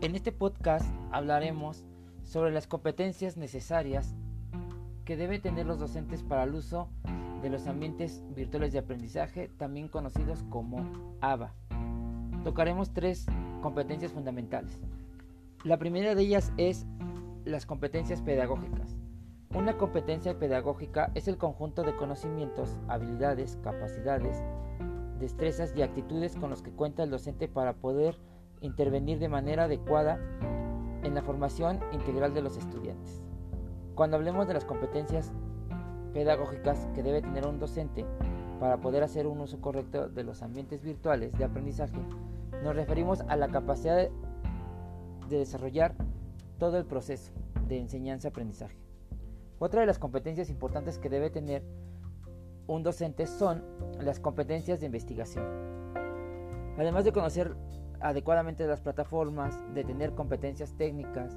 En este podcast hablaremos sobre las competencias necesarias que deben tener los docentes para el uso de los ambientes virtuales de aprendizaje, también conocidos como ABA. Tocaremos tres competencias fundamentales. La primera de ellas es las competencias pedagógicas. Una competencia pedagógica es el conjunto de conocimientos, habilidades, capacidades, destrezas y actitudes con los que cuenta el docente para poder intervenir de manera adecuada en la formación integral de los estudiantes. Cuando hablemos de las competencias pedagógicas que debe tener un docente para poder hacer un uso correcto de los ambientes virtuales de aprendizaje, nos referimos a la capacidad de, desarrollar todo el proceso de enseñanza-aprendizaje. Otra de las competencias importantes que debe tener un docente son las competencias de investigación. Además de conocer adecuadamente las plataformas, de tener competencias técnicas,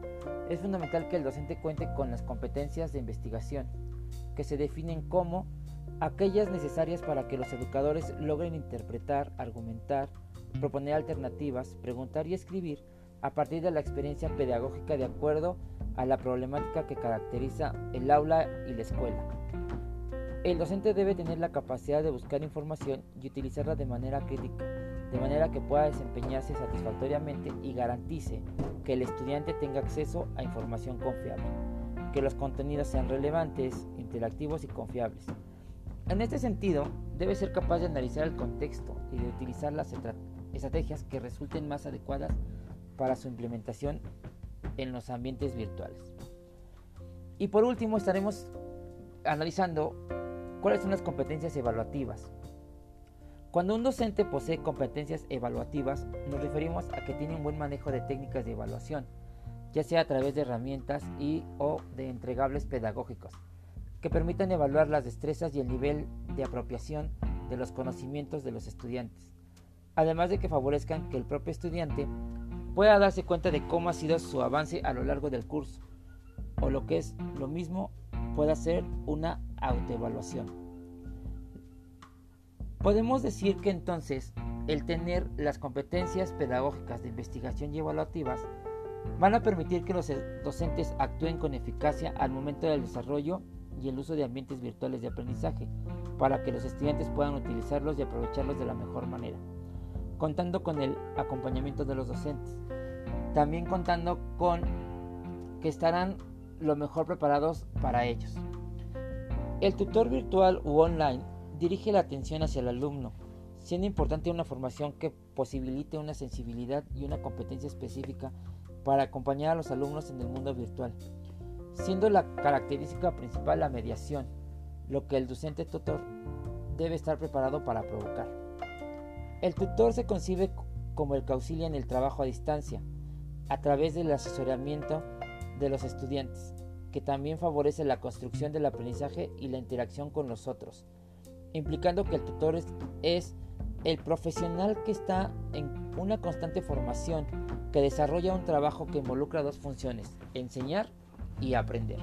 es fundamental que el docente cuente con las competencias de investigación, que se definen como aquellas necesarias para que los educadores logren interpretar, argumentar, proponer alternativas, preguntar y escribir a partir de la experiencia pedagógica de acuerdo a la problemática que caracteriza el aula y la escuela. El docente debe tener la capacidad de buscar información y utilizarla de manera crítica, de manera que pueda desempeñarse satisfactoriamente y garantice que el estudiante tenga acceso a información confiable, que los contenidos sean relevantes, interactivos y confiables. En este sentido, debe ser capaz de analizar el contexto y de utilizar las estrategias que resulten más adecuadas para su implementación en los ambientes virtuales. Y por último, estaremos analizando ¿Cuáles son las competencias evaluativas? Cuando un docente posee competencias evaluativas, nos referimos a que tiene un buen manejo de técnicas de evaluación, ya sea a través de herramientas y o de entregables pedagógicos, que permitan evaluar las destrezas y el nivel de apropiación de los conocimientos de los estudiantes, además de que favorezcan que el propio estudiante pueda darse cuenta de cómo ha sido su avance a lo largo del curso, o lo que es lo mismo, pueda ser una autoevaluación. Podemos decir que entonces el tener las competencias pedagógicas de investigación y evaluativas van a permitir que los docentes actúen con eficacia al momento del desarrollo y el uso de ambientes virtuales de aprendizaje para que los estudiantes puedan utilizarlos y aprovecharlos de la mejor manera, contando con el acompañamiento de los docentes, también contando con que estarán lo mejor preparados para ellos. El tutor virtual u online dirige la atención hacia el alumno, siendo importante una formación que posibilite una sensibilidad y una competencia específica para acompañar a los alumnos en el mundo virtual, siendo la característica principal la mediación, lo que el docente tutor debe estar preparado para provocar. El tutor se concibe como el que auxilia en el trabajo a distancia, a través del asesoramiento de los estudiantes, que también favorece la construcción del aprendizaje y la interacción con los otros, implicando que el tutor es, el profesional que está en una constante formación, que desarrolla un trabajo que involucra dos funciones, enseñar y aprender.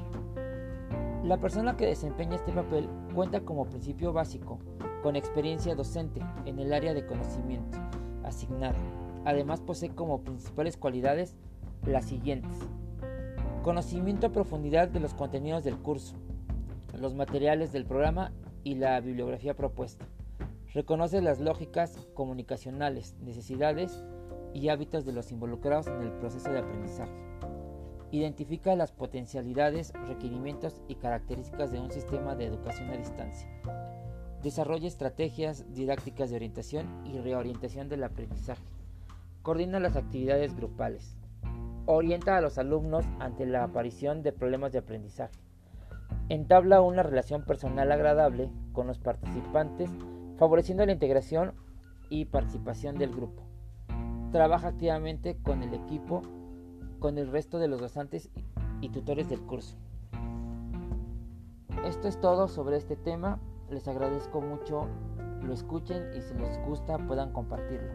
La persona que desempeña este papel cuenta como principio básico con experiencia docente en el área de conocimiento asignado. Además posee como principales cualidades las siguientes. Conocimiento a profundidad de los contenidos del curso, los materiales del programa y la bibliografía propuesta. Reconoce las lógicas comunicacionales, necesidades y hábitos de los involucrados en el proceso de aprendizaje. Identifica las potencialidades, requerimientos y características de un sistema de educación a distancia. Desarrolla estrategias didácticas de orientación y reorientación del aprendizaje. Coordina las actividades grupales orienta a los alumnos ante la aparición de problemas de aprendizaje. Entabla una relación personal agradable con los participantes, favoreciendo la integración y participación del grupo. Trabaja activamente con el equipo, con el resto de los docentes y tutores del curso. Esto es todo sobre este tema. Les agradezco mucho lo escuchen y si les gusta puedan compartirlo.